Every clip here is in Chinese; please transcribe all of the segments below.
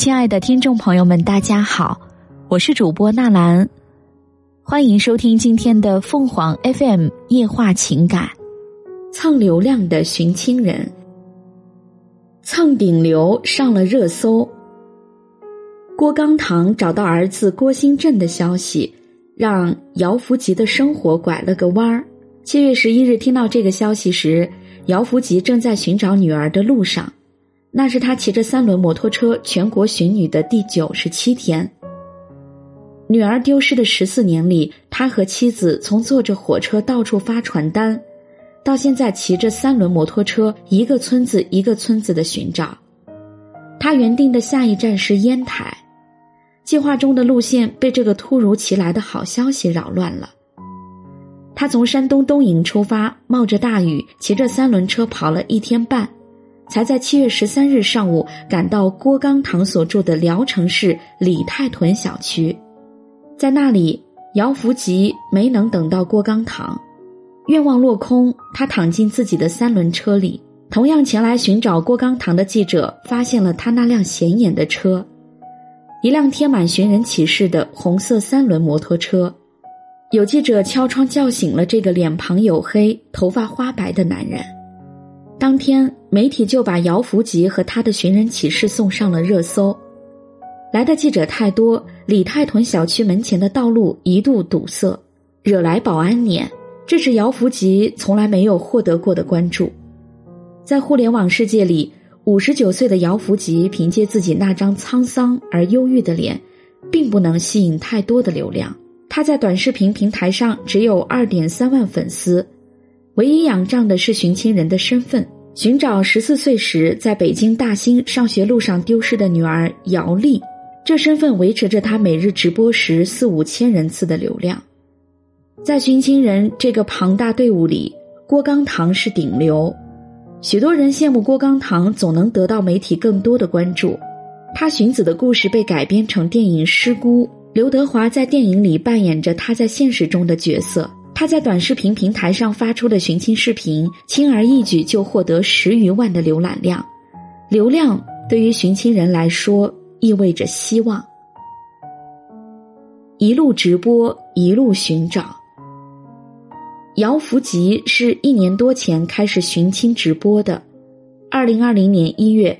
亲爱的听众朋友们，大家好，我是主播纳兰，欢迎收听今天的凤凰 FM 夜话情感。蹭流量的寻亲人，蹭顶流上了热搜。郭刚堂找到儿子郭新振的消息，让姚福吉的生活拐了个弯儿。七月十一日听到这个消息时，姚福吉正在寻找女儿的路上。那是他骑着三轮摩托车全国寻女的第九十七天。女儿丢失的十四年里，他和妻子从坐着火车到处发传单，到现在骑着三轮摩托车一个村子一个村子的寻找。他原定的下一站是烟台，计划中的路线被这个突如其来的好消息扰乱了。他从山东东营出发，冒着大雨，骑着三轮车跑了一天半。才在七月十三日上午赶到郭刚堂所住的聊城市李太屯小区，在那里，姚福吉没能等到郭刚堂，愿望落空，他躺进自己的三轮车里。同样前来寻找郭刚堂的记者发现了他那辆显眼的车，一辆贴满寻人启事的红色三轮摩托车。有记者敲窗叫醒了这个脸庞黝黑、头发花白的男人。当天，媒体就把姚福吉和他的寻人启事送上了热搜。来的记者太多，李太屯小区门前的道路一度堵塞，惹来保安撵。这是姚福吉从来没有获得过的关注。在互联网世界里，五十九岁的姚福吉凭借自己那张沧桑而忧郁的脸，并不能吸引太多的流量。他在短视频平台上只有二点三万粉丝。唯一仰仗的是寻亲人的身份，寻找十四岁时在北京大兴上学路上丢失的女儿姚丽。这身份维持着他每日直播时四五千人次的流量。在寻亲人这个庞大队伍里，郭刚堂是顶流。许多人羡慕郭刚堂总能得到媒体更多的关注。他寻子的故事被改编成电影《失孤》，刘德华在电影里扮演着他在现实中的角色。他在短视频平台上发出的寻亲视频，轻而易举就获得十余万的浏览量。流量对于寻亲人来说意味着希望。一路直播，一路寻找。姚福吉是一年多前开始寻亲直播的。二零二零年一月，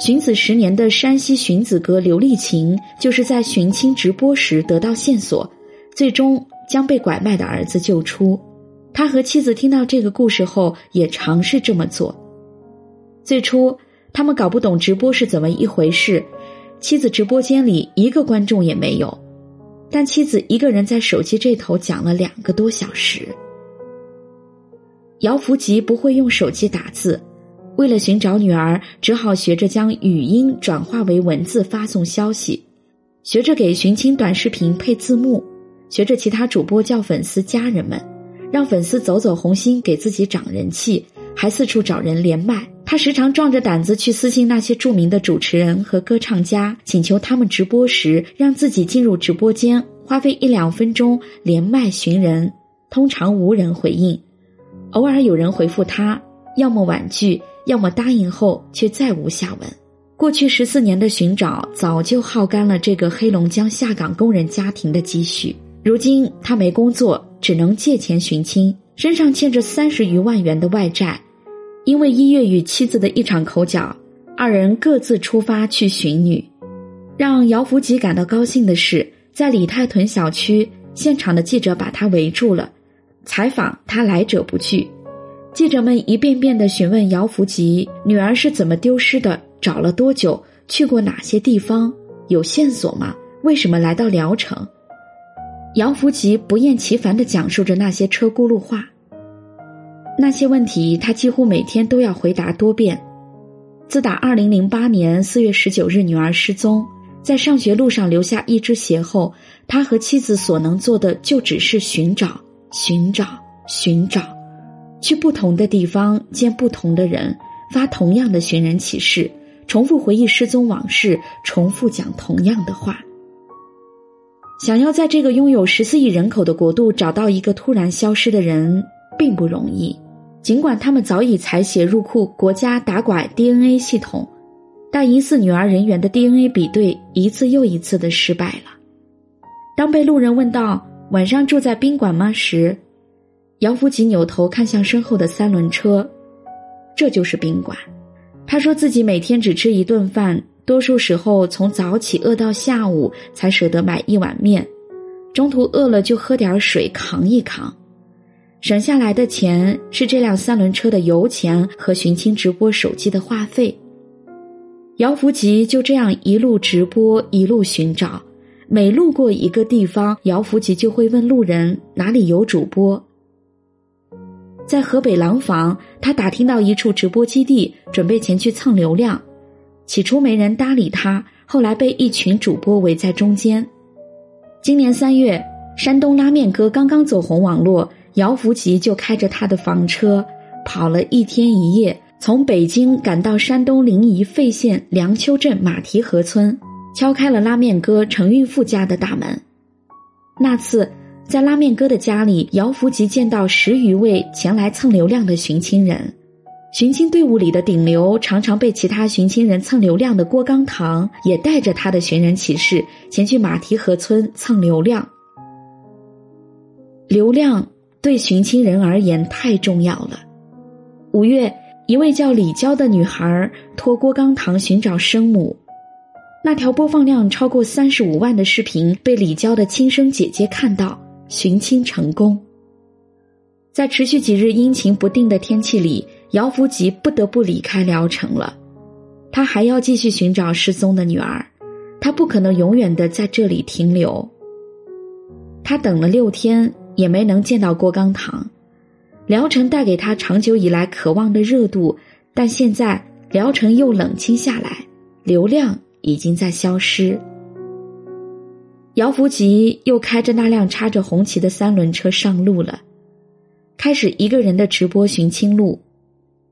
寻子十年的山西寻子哥刘丽琴，就是在寻亲直播时得到线索，最终。将被拐卖的儿子救出，他和妻子听到这个故事后也尝试这么做。最初，他们搞不懂直播是怎么一回事，妻子直播间里一个观众也没有，但妻子一个人在手机这头讲了两个多小时。姚福吉不会用手机打字，为了寻找女儿，只好学着将语音转化为文字发送消息，学着给寻亲短视频配字幕。学着其他主播叫粉丝家人们，让粉丝走走红心，给自己涨人气，还四处找人连麦。他时常壮着胆子去私信那些著名的主持人和歌唱家，请求他们直播时让自己进入直播间，花费一两分钟连麦寻人。通常无人回应，偶尔有人回复他，要么婉拒，要么答应后却再无下文。过去十四年的寻找，早就耗干了这个黑龙江下岗工人家庭的积蓄。如今他没工作，只能借钱寻亲，身上欠着三十余万元的外债。因为一月与妻子的一场口角，二人各自出发去寻女。让姚福吉感到高兴的是，在李太屯小区现场的记者把他围住了，采访他来者不拒。记者们一遍遍的询问姚福吉女儿是怎么丢失的，找了多久，去过哪些地方，有线索吗？为什么来到聊城？姚福吉不厌其烦地讲述着那些车轱辘话。那些问题，他几乎每天都要回答多遍。自打二零零八年四月十九日女儿失踪，在上学路上留下一只鞋后，他和妻子所能做的就只是寻找、寻找、寻找，去不同的地方见不同的人，发同样的寻人启事，重复回忆失踪往事，重复讲同样的话。想要在这个拥有十四亿人口的国度找到一个突然消失的人，并不容易。尽管他们早已采写入库国家打拐 DNA 系统，但疑似女儿人员的 DNA 比对一次又一次的失败了。当被路人问到晚上住在宾馆吗时，姚福吉扭头看向身后的三轮车，这就是宾馆。他说自己每天只吃一顿饭，多数时候从早起饿到下午才舍得买一碗面，中途饿了就喝点水扛一扛，省下来的钱是这辆三轮车的油钱和寻亲直播手机的话费。姚福吉就这样一路直播，一路寻找，每路过一个地方，姚福吉就会问路人哪里有主播。在河北廊坊，他打听到一处直播基地，准备前去蹭流量。起初没人搭理他，后来被一群主播围在中间。今年三月，山东拉面哥刚刚走红网络，姚福吉就开着他的房车，跑了一天一夜，从北京赶到山东临沂费县梁丘镇马蹄河村，敲开了拉面哥程运富家的大门。那次。在拉面哥的家里，姚福吉见到十余位前来蹭流量的寻亲人。寻亲队伍里的顶流，常常被其他寻亲人蹭流量的郭刚堂，也带着他的寻人启事前去马蹄河村蹭流量。流量对寻亲人而言太重要了。五月，一位叫李娇的女孩托郭刚堂寻找生母，那条播放量超过三十五万的视频被李娇的亲生姐姐看到。寻亲成功，在持续几日阴晴不定的天气里，姚福吉不得不离开聊城了。他还要继续寻找失踪的女儿，他不可能永远的在这里停留。他等了六天，也没能见到郭刚堂。聊城带给他长久以来渴望的热度，但现在聊城又冷清下来，流量已经在消失。姚福吉又开着那辆插着红旗的三轮车上路了，开始一个人的直播寻亲路，